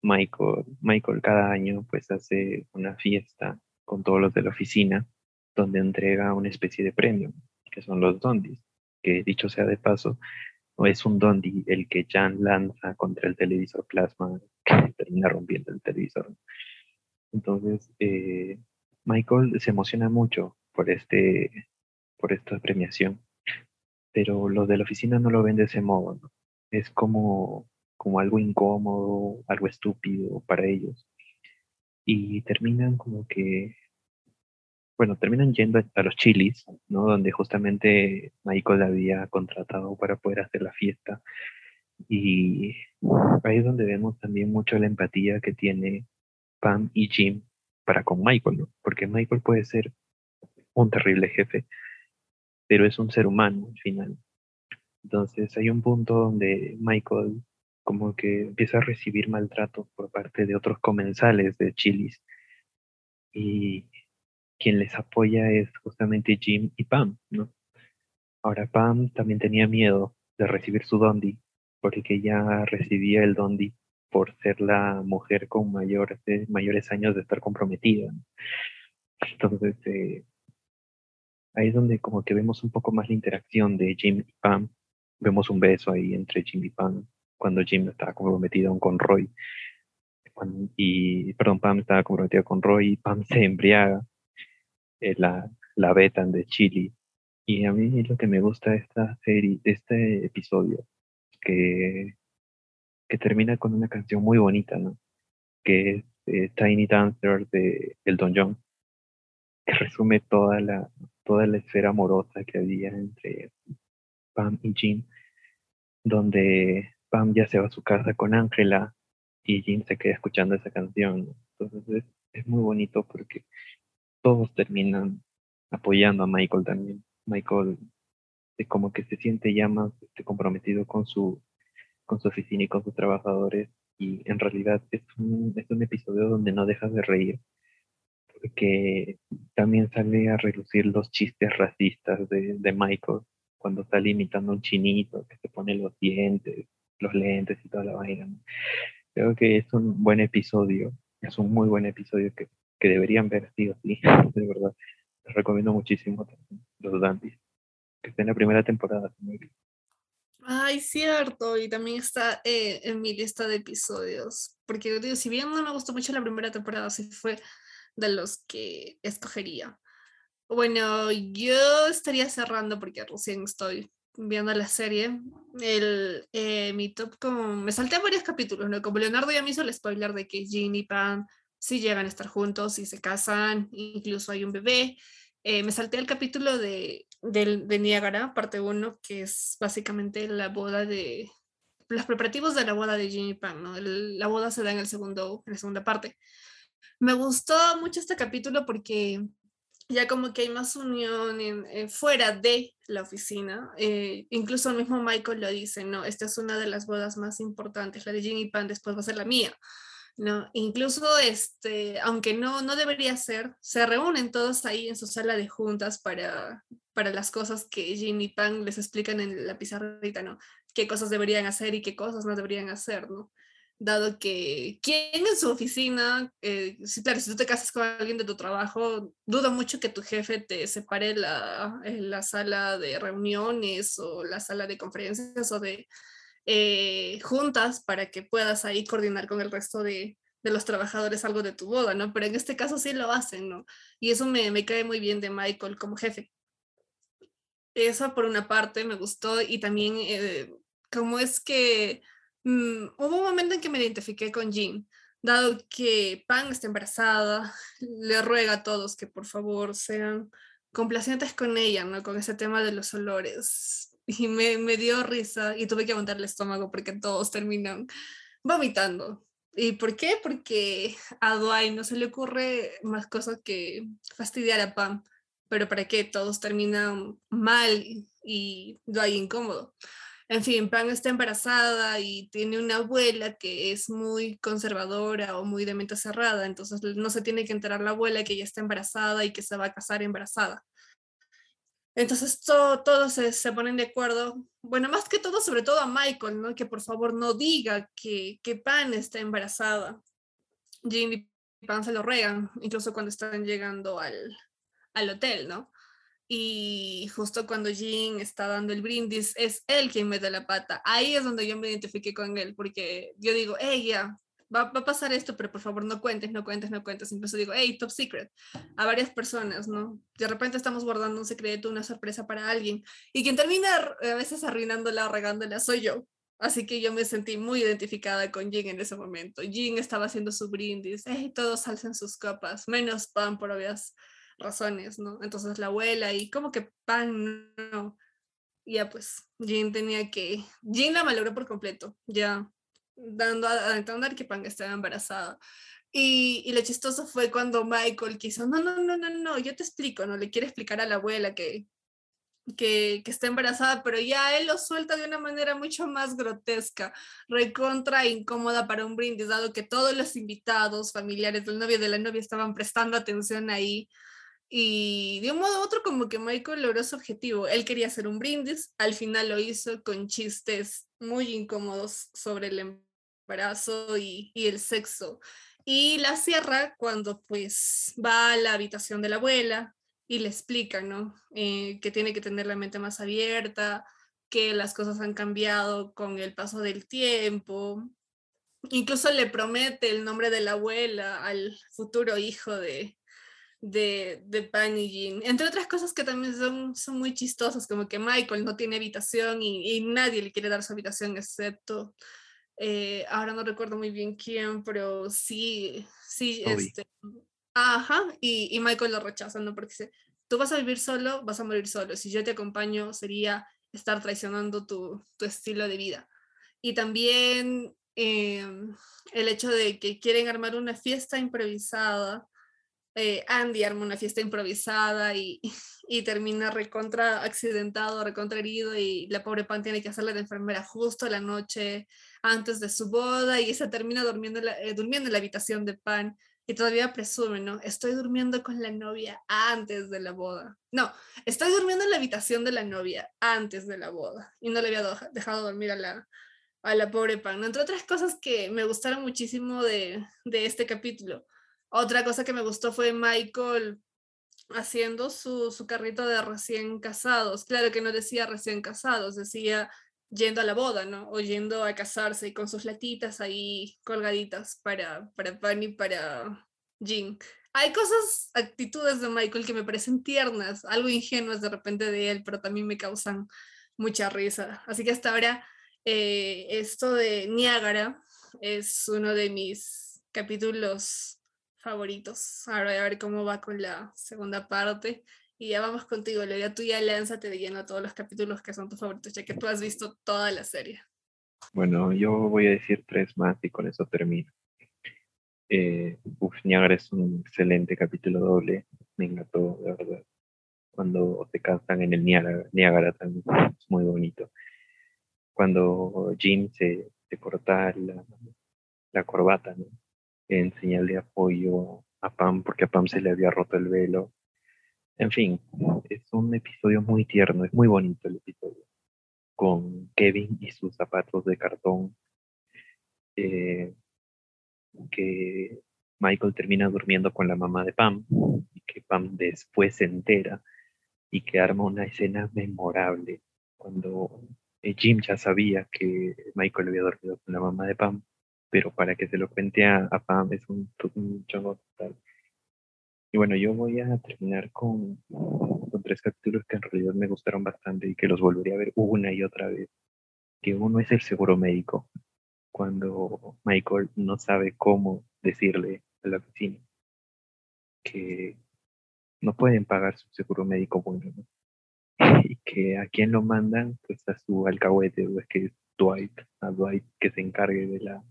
Michael, Michael cada año pues hace una fiesta con todos los de la oficina, donde entrega una especie de premio, que son los Dondis que dicho sea de paso, es un Dondi el que Jan lanza contra el televisor plasma que termina rompiendo el televisor. Entonces, eh, Michael se emociona mucho por, este, por esta premiación, pero los de la oficina no lo ven de ese modo. Es como, como algo incómodo, algo estúpido para ellos. Y terminan como que bueno, terminan yendo a los chilis, ¿no? Donde justamente Michael había contratado para poder hacer la fiesta. Y ahí es donde vemos también mucho la empatía que tiene Pam y Jim para con Michael, ¿no? Porque Michael puede ser un terrible jefe, pero es un ser humano al final. Entonces hay un punto donde Michael como que empieza a recibir maltrato por parte de otros comensales de Chilis. Y quien les apoya es justamente Jim y Pam, ¿no? Ahora Pam también tenía miedo de recibir su dondi, porque ya recibía el dondi por ser la mujer con mayores, mayores años de estar comprometida. Entonces, eh, ahí es donde como que vemos un poco más la interacción de Jim y Pam. Vemos un beso ahí entre Jim y Pam, cuando Jim estaba comprometido con Roy. y, perdón, Pam estaba comprometida con Roy y Pam se embriaga eh, la, la Betan de Chile. Y a mí lo que me gusta de esta serie, de este episodio, que, que termina con una canción muy bonita, ¿no? Que es eh, Tiny Dancer de Elton John, que resume toda la, toda la esfera amorosa que había entre Pam y Jim, donde Pam ya se va a su casa con Ángela y Jim se queda escuchando esa canción. Entonces es, es muy bonito porque todos terminan apoyando a Michael también. Michael es como que se siente ya más este, comprometido con su, con su oficina y con sus trabajadores y en realidad es un, es un episodio donde no dejas de reír porque también sale a relucir los chistes racistas de, de Michael cuando sale imitando a un chinito que se pone los dientes, los lentes y toda la vaina. Creo que es un buen episodio, es un muy buen episodio que, que deberían ver sí o sí, de verdad. Les recomiendo muchísimo los Dandies, que está en la primera temporada. Ay, cierto, y también está eh, en mi lista de episodios, porque digo, si bien no me gustó mucho la primera temporada, sí fue de los que escogería. Bueno, yo estaría cerrando porque recién estoy viendo la serie. El, eh, mi top, como me salté varios capítulos, ¿no? Como Leonardo ya me hizo el spoiler de que Jean y Pam sí llegan a estar juntos y se casan, incluso hay un bebé. Eh, me salté el capítulo de, del- de Niágara, parte 1, que es básicamente la boda de los preparativos de la boda de Jean y Pam, ¿no? La boda se da en el segundo, en la segunda parte. Me gustó mucho este capítulo porque ya como que hay más unión en- en fuera de la oficina. eh, incluso el mismo Michael lo dice, no, esta es una de las bodas más importantes, la de Jim y Pan después va a ser la mía. No, incluso este, aunque no, no debería ser, se reúnen todos ahí en su sala de juntas para, para las cosas que Jin y Pan les explican en la pizarrita, ¿no? Qué cosas deberían hacer y qué cosas no deberían hacer, ¿no? dado que quien en su oficina, eh, sí, claro, si tú te casas con alguien de tu trabajo, dudo mucho que tu jefe te separe la, en la sala de reuniones o la sala de conferencias o de eh, juntas para que puedas ahí coordinar con el resto de, de los trabajadores algo de tu boda, ¿no? Pero en este caso sí lo hacen, ¿no? Y eso me, me cae muy bien de Michael como jefe. Eso por una parte me gustó y también eh, cómo es que mm, hubo un momento en que me identifiqué con Jean, dado que Pan está embarazada, le ruega a todos que por favor sean complacientes con ella, ¿no? Con ese tema de los olores. Y me, me dio risa y tuve que aguantar el estómago porque todos terminan vomitando. ¿Y por qué? Porque a Dwight no se le ocurre más cosas que fastidiar a Pam. Pero ¿para qué? Todos terminan mal y Dwight incómodo. En fin, Pam está embarazada y tiene una abuela que es muy conservadora o muy de mente cerrada, entonces no se tiene que enterar la abuela que ella está embarazada y que se va a casar embarazada. Entonces to- todos se, se ponen de acuerdo, bueno, más que todo, sobre todo a Michael, ¿no? Que por favor no diga que, que Pan está embarazada. Jean y Pan se lo regan, incluso cuando están llegando al, al hotel, ¿no? Y justo cuando Jean está dando el brindis, es él quien mete la pata. Ahí es donde yo me identifiqué con él, porque yo digo, ya, va, a pasar esto, pero por favor no cuentes, no cuentes, no cuentes. Incluso digo, hey, top secret, a varias personas, ¿no? De repente estamos guardando un secreto, una sorpresa para alguien, y quien termina a veces arruinándola regándola soy yo. Así que yo me sentí muy identificada con Jean en ese momento. Jean estaba haciendo su brindis, hey, todos alzan sus copas, menos Pam por obvias razones, ¿no? Entonces la abuela y como que Pan no. Ya pues, Jean tenía que, Jean la malogró por completo, ya dando a, entender que Pan estaba embarazada. Y, y lo chistoso fue cuando Michael quiso, no, no, no, no, no, yo te explico, ¿no? Le quiere explicar a la abuela que, que, que está embarazada, pero ya él lo suelta de una manera mucho más grotesca, recontra incómoda para un brindis, dado que todos los invitados, familiares del novio y de la novia estaban prestando atención ahí. Y de un modo u otro, como que Michael logró su objetivo. Él quería hacer un brindis, al final lo hizo con chistes muy incómodos sobre el embarazo y, y el sexo. Y la cierra cuando pues va a la habitación de la abuela y le explica, ¿no? Eh, que tiene que tener la mente más abierta, que las cosas han cambiado con el paso del tiempo. Incluso le promete el nombre de la abuela al futuro hijo de, de, de Pan y Jean. Entre otras cosas que también son, son muy chistosas, como que Michael no tiene habitación y, y nadie le quiere dar su habitación excepto, eh, ahora no recuerdo muy bien quién, pero sí, sí, este, ajá, y, y Michael lo rechaza, ¿no? Porque dice, tú vas a vivir solo, vas a morir solo, si yo te acompaño sería estar traicionando tu, tu estilo de vida. Y también em, el hecho de que quieren armar una fiesta improvisada. Eh, Andy arma una fiesta improvisada y, termina recontra accidentado, recontra herido y la pobre Pan tiene que hacerle de enfermera justo la noche antes de su boda y se termina durmiendo eh, durmiendo en la habitación de Pan y todavía presume, ¿no? Estoy durmiendo con la novia antes de la boda. No, estoy durmiendo en la habitación de la novia antes de la boda y no le había do- dejado dormir a la, a la pobre Pan. Entre otras cosas que me gustaron muchísimo de, de este capítulo. Otra cosa que me gustó fue Michael haciendo su, su carrito de recién casados. Claro que no decía recién casados, decía yendo a la boda, ¿no? O yendo a casarse y con sus latitas ahí colgaditas para, para Pan y para Jean. Hay cosas, actitudes de Michael que me parecen tiernas, algo ingenuas de repente de él, pero también me causan mucha risa. Así que hasta ahora eh, esto de Niágara es uno de mis capítulos favoritos. Ahora voy a ver cómo va con la segunda parte. Y ya vamos contigo, Leia. Tú ya lánzate de lleno a todos los capítulos que son tus favoritos, ya que tú has visto toda la serie. Bueno, yo voy a decir tres más y con eso termino. Eh, uf, Niágara es un excelente capítulo doble. Me encantó, de verdad. Cuando se cansan en el Niágara, Niágara también es muy bonito. Cuando Jim se, se corta la, la corbata, ¿no? En señal de apoyo a Pam, porque a Pam se le había roto el velo. En fin, es un episodio muy tierno, es muy bonito el episodio. Con Kevin y sus zapatos de cartón. eh, que Michael termina durmiendo con la mamá de Pam y que Pam después se entera y que arma una escena memorable cuando eh, Jim ya sabía que Michael había dormido con la mamá de Pam, pero para que se lo cuente a, a Pam es un, un chongo total. Y bueno, yo voy a terminar con, con tres capítulos que en realidad me gustaron bastante y que los volvería a ver una y otra vez. Que uno es el seguro médico, cuando Michael no sabe cómo decirle a la vecina que no pueden pagar su seguro médico bueno, ¿no? y que a quién lo mandan, pues a su alcahuete, pues que es Dwight, a Dwight que se encargue de la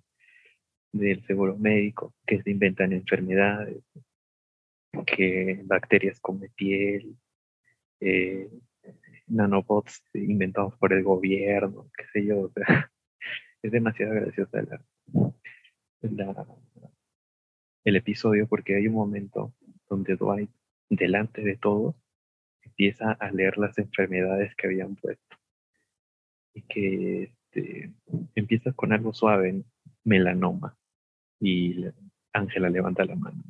del seguro médico, que se inventan enfermedades, que bacterias come piel, eh, nanobots inventados por el gobierno, qué sé yo, o es demasiado graciosa la, la- el episodio porque hay un momento donde Dwight, delante de todos, empieza a leer las enfermedades que habían puesto. Y que este, empieza con algo suave, ¿no? melanoma. Y Ángela levanta la mano.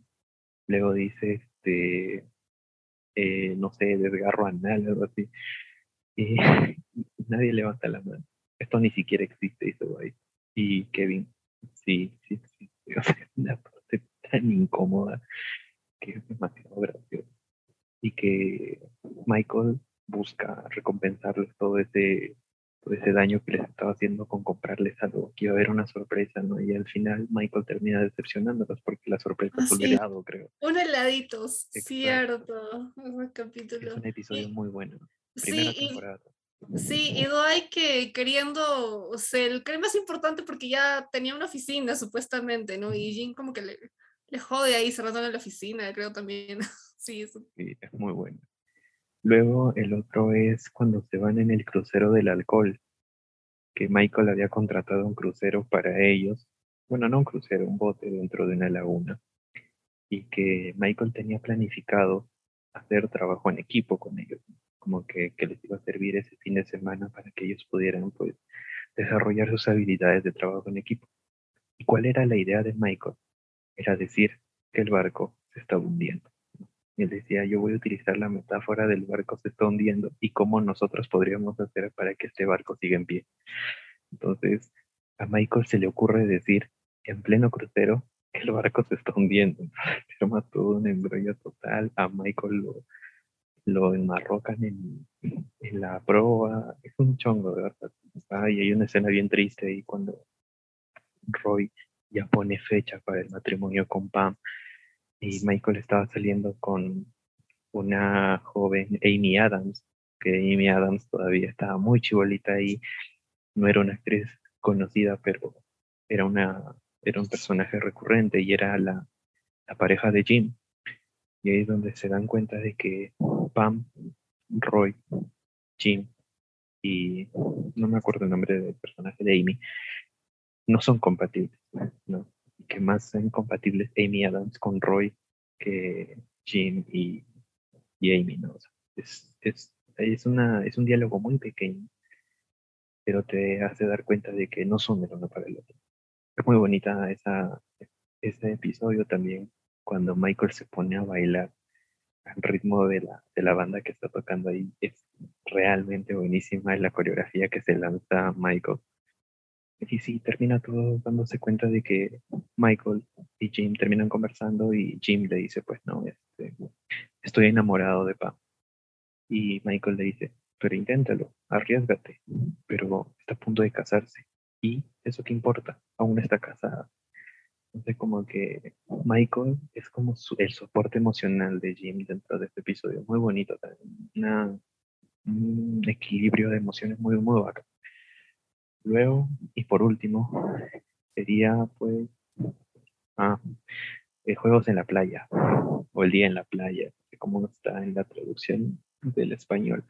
Luego dice, este, eh, no sé, desgarro anal, algo así. Y nadie levanta la mano. Esto ni siquiera existe, dice Dwight. Y Kevin, sí, sí existe. O sea, una parte tan incómoda que es demasiado gracioso. Y que Michael busca recompensarles todo ese, ese daño que les estaba haciendo con comprarles algo, que iba a haber una sorpresa, ¿no? Y al final Michael termina decepcionándolos porque la sorpresa Ah, fue un sí. helado, creo. Un heladitos, Exacto. cierto. Es capítulo. un episodio Y- muy bueno. Primera Sí, y, temporada. sí, y Dwight que queriendo ser el que más importante porque ya tenía una oficina supuestamente, ¿no? Y Jim como que le, le jode ahí cerrándole la oficina, creo también. Sí, eso. Sí, es muy bueno. Luego el otro es cuando se van en el crucero del alcohol, que Michael había contratado un crucero para ellos. Bueno, no un crucero, un bote dentro de una laguna. Y que Michael tenía planificado hacer trabajo en equipo con ellos, como que, les iba a servir ese fin de semana para que ellos pudieran pues desarrollar sus habilidades de trabajo en equipo. ¿Y cuál era la idea de Michael? Era decir que el barco se estaba hundiendo. Él decía, yo voy a utilizar la metáfora del barco se está hundiendo y cómo nosotros podríamos hacer para que este barco siga en pie. Entonces, a Michael se le ocurre decir en pleno crucero el barco se está hundiendo. Se arma todo un embrollo total. A Michael lo, lo enmarrocan en, en la proa. Es un chongo, de verdad. Ah, y hay una escena bien triste ahí cuando Roy ya pone fecha para el matrimonio con Pam y Michael estaba saliendo con una joven Amy Adams, que Amy Adams todavía estaba muy chibolita y no era una actriz conocida, pero era, una, era un personaje recurrente y era la, la pareja de Jim. Y ahí es donde se dan cuenta de que Pam, Roy, Jim y no me acuerdo el nombre del personaje de Amy, no son compatibles, ¿no? Que más son compatibles Amy Adams con Roy que Jim y, y Amy, ¿no? Es, es, es, una, es un diálogo muy pequeño, pero te hace dar cuenta de que no son el uno para el otro. Es muy bonita esa, ese episodio también, cuando Michael se pone a bailar al ritmo de la, de la banda que está tocando ahí. Es realmente buenísima la coreografía que se lanza Michael. Y sí, termina todo dándose cuenta de que Michael y Jim terminan conversando y Jim le dice, pues no, este, estoy enamorado de Pam. Y Michael le dice, pero inténtalo, arriesgate, pero está a punto de casarse. ¿Y eso qué importa? Aún está casada. Entonces como que Michael es como el soporte emocional de Jim dentro de este episodio. Muy bonito también. un equilibrio de emociones muy, muy bacán. Luego, y por último, sería pues ah, eh, juegos en la playa o el día en la playa, como está en la traducción del español.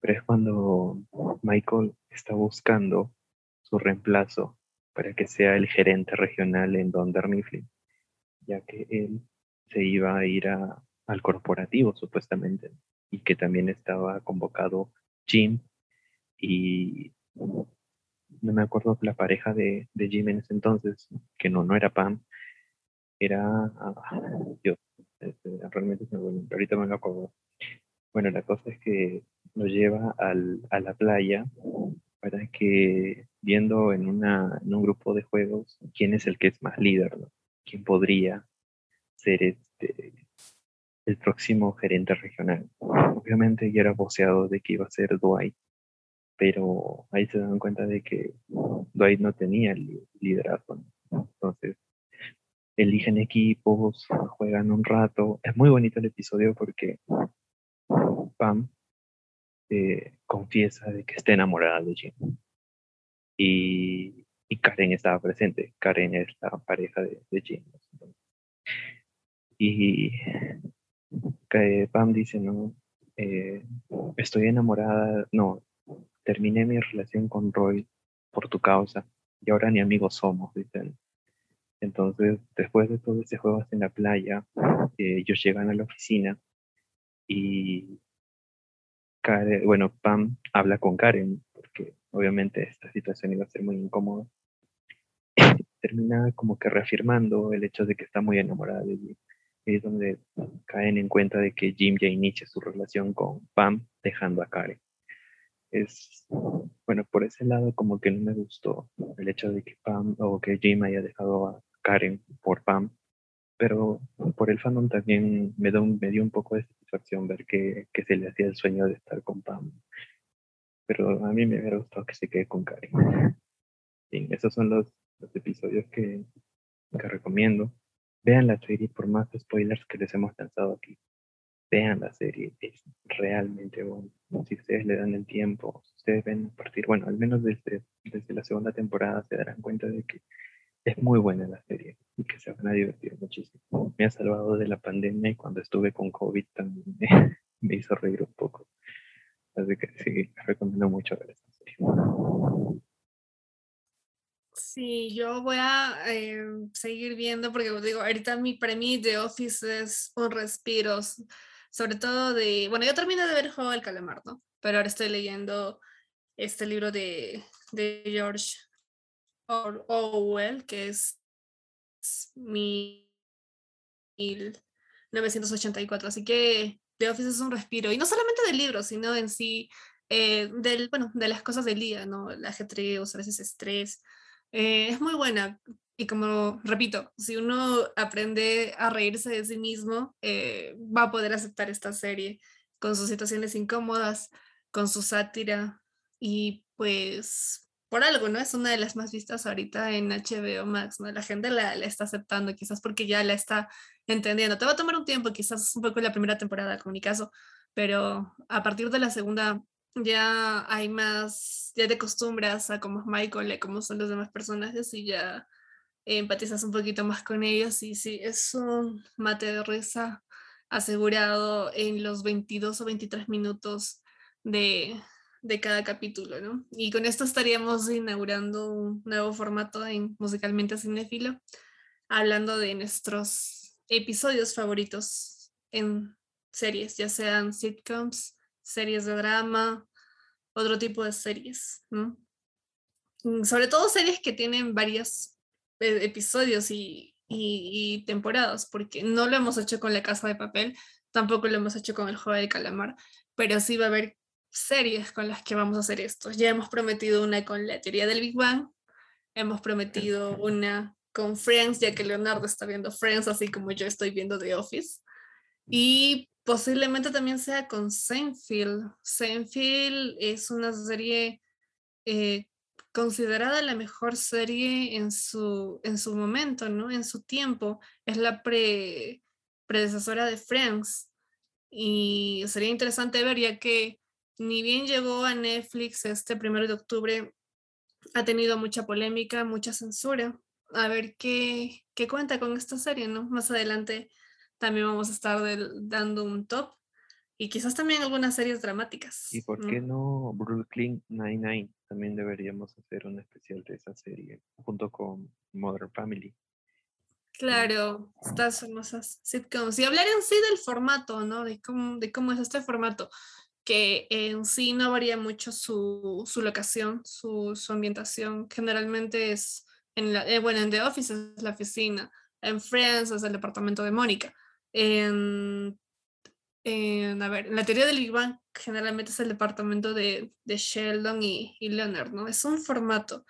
Pero es cuando Michael está buscando su reemplazo para que sea el gerente regional en Donder Mifflin, ya que él se iba a ir al corporativo supuestamente y que también estaba convocado Jim y no me acuerdo la pareja de, de entonces, que no, no era Pam, era, ah, Dios, este, realmente se me ahorita me lo acuerdo. Bueno, la cosa es que lo lleva al, a la playa para que viendo en, una, en un grupo de juegos quién es el que es más líder, quién podría ser este, el próximo gerente regional. Obviamente ya era voceado de que iba a ser Dwight, pero ahí se dan cuenta de que Dwight no tenía liderazgo. Entonces, eligen equipos, juegan un rato. Es muy bonito el episodio porque Pam eh, confiesa de que está enamorada de Jim. Y, Karen estaba presente. Karen es la pareja de, de Jim. Y Pam dice, no, eh, estoy enamorada, no, terminé mi relación con Roy por tu causa y ahora ni amigos somos, dicen. Entonces, después de todo ese juego en la playa, eh, ellos llegan a la oficina y Karen, bueno, Pam habla con Karen, porque obviamente esta situación iba a ser muy incómoda. Termina como que reafirmando el hecho de que está muy enamorada de Jim. Y es donde caen en cuenta de que Jim ya inicia su relación con Pam, dejando a Karen es, bueno, por ese lado como que no me gustó el hecho de que Pam o que Jim haya dejado a Karen por Pam, pero por el fandom también me, da dio un poco de satisfacción ver que, se le hacía el sueño de estar con Pam. Pero a mí me hubiera gustado que se quede con Karen. Sí, esos son los, los episodios que, que recomiendo. Vean la serie por más spoilers que les hemos lanzado aquí vean la serie, es realmente bueno. Si ustedes le dan el tiempo, si ustedes ven a partir, bueno, al menos desde, desde la segunda temporada se darán cuenta de que es muy buena la serie y que se van a divertir muchísimo. Me ha salvado de la pandemia y cuando estuve con COVID también me, hizo reír un poco. Así que sí, recomiendo mucho ver esta serie. Sí, yo voy a eh, seguir viendo porque digo, ahorita mi, mí The Office es un respiro sobre todo de, bueno, yo terminé de ver Juego del Calamar, ¿no? Pero ahora estoy leyendo este libro de, de George Orwell, que es 1984, así que The Office es un respiro, y no solamente del libro, sino en sí, eh, del, bueno, de las cosas del día, ¿no? El ajetreo, a veces estrés. Eh, es muy buena. Y como repito, si uno aprende a reírse de sí mismo, eh, va a poder aceptar esta serie con sus situaciones incómodas, con su sátira y pues por algo, ¿no? Es una de las más vistas ahorita en HBO Max, ¿no? La gente la, la está aceptando, quizás porque ya la está entendiendo. Te va a tomar un tiempo, quizás un poco la primera temporada, como mi caso, pero a partir de la segunda ya hay más, ya te acostumbras a cómo es Michael, a cómo son los demás personajes y ya empatizas un poquito más con ellos y sí, es un mate de risa asegurado en los 22 o 23 minutos de, de cada capítulo, ¿no? Y con esto estaríamos inaugurando un nuevo formato en Musicalmente Cinéfilo, hablando de nuestros episodios favoritos en series, ya sean sitcoms, series de drama, otro tipo de series, ¿no? Mm, Sobre todo series que tienen varios eh, episodios y, y- y temporadas, porque no lo hemos hecho con La Casa de Papel, tampoco lo hemos hecho con El Juego del Calamar, pero sí va a haber series con las que vamos a hacer esto. Ya hemos prometido una con la teoría del Big Bang, hemos prometido una con Friends, ya que Leonardo está viendo Friends, así como yo estoy viendo The Office. Y posiblemente también sea con Seinfeld. Seinfeld es una serie eh, considerada la mejor serie en su, en su momento, ¿no? En su tiempo. Es la pre- predecesora de Friends. Y sería interesante ver, ya que ni bien llegó a Netflix este primero de octubre, ha tenido mucha polémica, mucha censura. A ver qué, qué cuenta con esta serie, ¿no? Más adelante también vamos a estar dando un top y quizás también algunas series dramáticas. ¿Y por qué no Brooklyn Nine-Nine? También deberíamos hacer un especial de esa serie junto con Modern Family. Claro, estas hermosas sitcoms. Y hablar en sí del formato, ¿no? De cómo, de cómo es este formato, que en sí no varía mucho su, su locación, su, su ambientación. Generalmente es, en la, eh, bueno, en The Office es la oficina, en Friends es el departamento de Mónica. En, en, a ver, la teoría del Big Bang generalmente es el departamento de, de Sheldon y, y Leonard, ¿no? Es un formato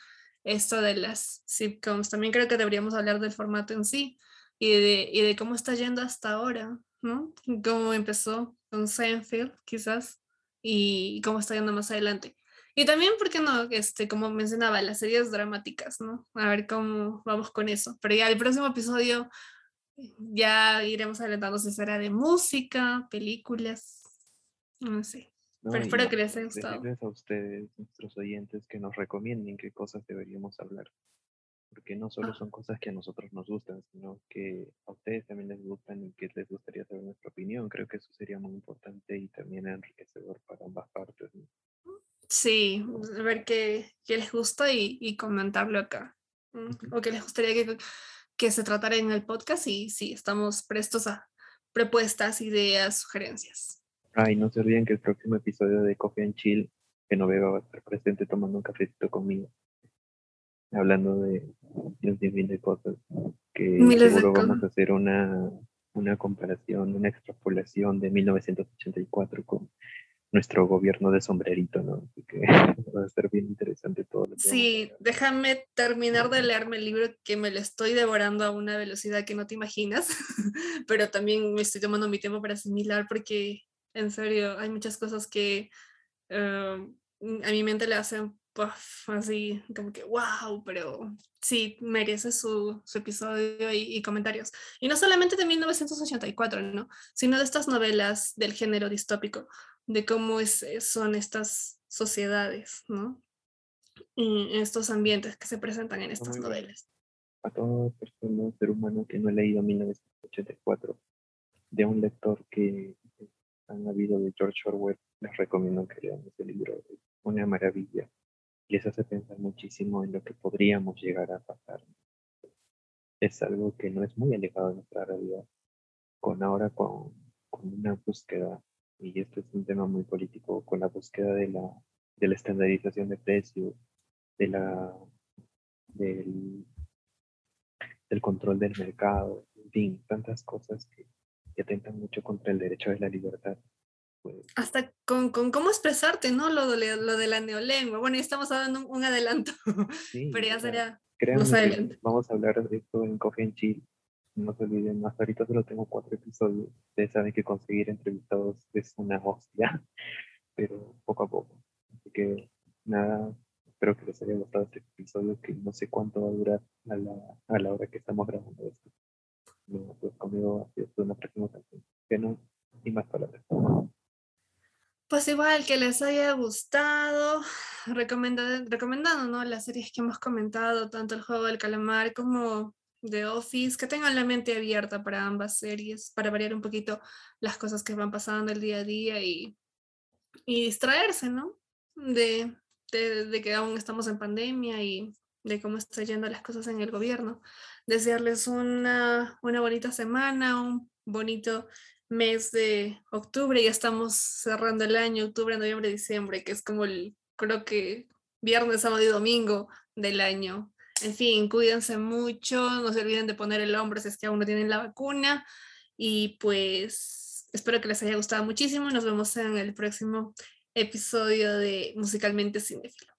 esto de las sitcoms. También creo que deberíamos hablar del formato en sí y de, y de cómo está yendo hasta ahora, ¿no? Cómo empezó con Seinfeld, quizás, y cómo está yendo más adelante. Y también, ¿por qué no? Este, como mencionaba, las series dramáticas, ¿no? A ver cómo vamos con eso. Pero ya el próximo episodio ya iremos adelantando si será de música, películas, no sé. ¿no? Pero espero que les haya gustado. a ustedes, nuestros oyentes, que nos recomienden qué cosas deberíamos hablar. Porque no solo Ah. son cosas que a nosotros nos gustan, sino que a ustedes también les gustan y que les gustaría saber nuestra opinión. Creo que eso sería muy importante y también enriquecedor para ambas partes. ¿no? Sí, ver qué, qué les gusta y, y comentarlo acá. ¿no? Ujú. O qué les gustaría que, que se tratara en el podcast y sí, estamos prestos a propuestas, ideas, sugerencias. Ah, y no se olviden que el próximo episodio de Coffee and Chill, que Noveva va a estar presente tomando un cafecito conmigo. Hablando de, un sinfín de cosas. Que Miles seguro vamos a hacer una, una comparación, una extrapolación de 1984 con nuestro gobierno de sombrerito, ¿no? Así que va a estar bien interesante todo lo que Sí, déjame terminar de leerme el libro que me lo estoy devorando a una velocidad que no te imaginas, pero también me estoy tomando mi tiempo para asimilar porque en serio hay muchas cosas que eh, a mi mente le hacen puff, así como que wow, pero sí merece su, su episodio y, y comentarios. Y no solamente de 1984, ¿no? sino de estas novelas del género distópico, de cómo es, eh, son estas sociedades, ¿no? y estos ambientes que se presentan en estas muy novelas. A toda persona, ser humano que no ha leído 1984, de un lector que han habido de George Orwell, les recomiendo que lean ese libro. Es una maravilla. Les hace pensar muchísimo en lo que podríamos llegar a pasar. Es algo que no es muy alejado de nuestra realidad. Con ahora, con, con una búsqueda, y esto es un tema muy político, con la búsqueda de la, de la estandarización de precios, de la, del, del control del mercado, en fin, tantas cosas que, que atentan mucho contra el derecho de la libertad. Pues, Hasta con, con cómo expresarte, ¿no? Lo de, lo de la neolengua. Bueno, ya estamos dando un, un adelanto, sí, pero ya será más adelante. vamos a hablar de esto en Coffee and Chill. No se olviden, hasta ahorita solo tengo cuatro episodios. Ustedes saben que conseguir entrevistados es una hostia, pero poco a poco. Así que nada, espero que les haya gustado este episodio, que no sé cuánto va a durar a la, a la hora que estamos grabando esto. No, pues conmigo ha sido una próxima canción. Que no, sin más palabras. Pues igual que les haya gustado, recomenda- recomendando ¿no? las series que hemos comentado, tanto el juego del calamar como The Office, que tengan la mente abierta para ambas series, para variar un poquito las cosas que van pasando el día a día y, distraerse, ¿no? De, de, de que aún estamos en pandemia y de cómo están yendo las cosas en el gobierno. Desearles una, una bonita semana, un bonito mes de octubre, ya estamos cerrando el año, octubre, noviembre, diciembre, que es como el, creo que viernes, sábado y domingo del año. En fin, cuídense mucho, no se olviden de poner el hombro si es que aún no tienen la vacuna y pues espero que les haya gustado muchísimo. Nos vemos en el próximo episodio de Musicalmente Cinéfilo.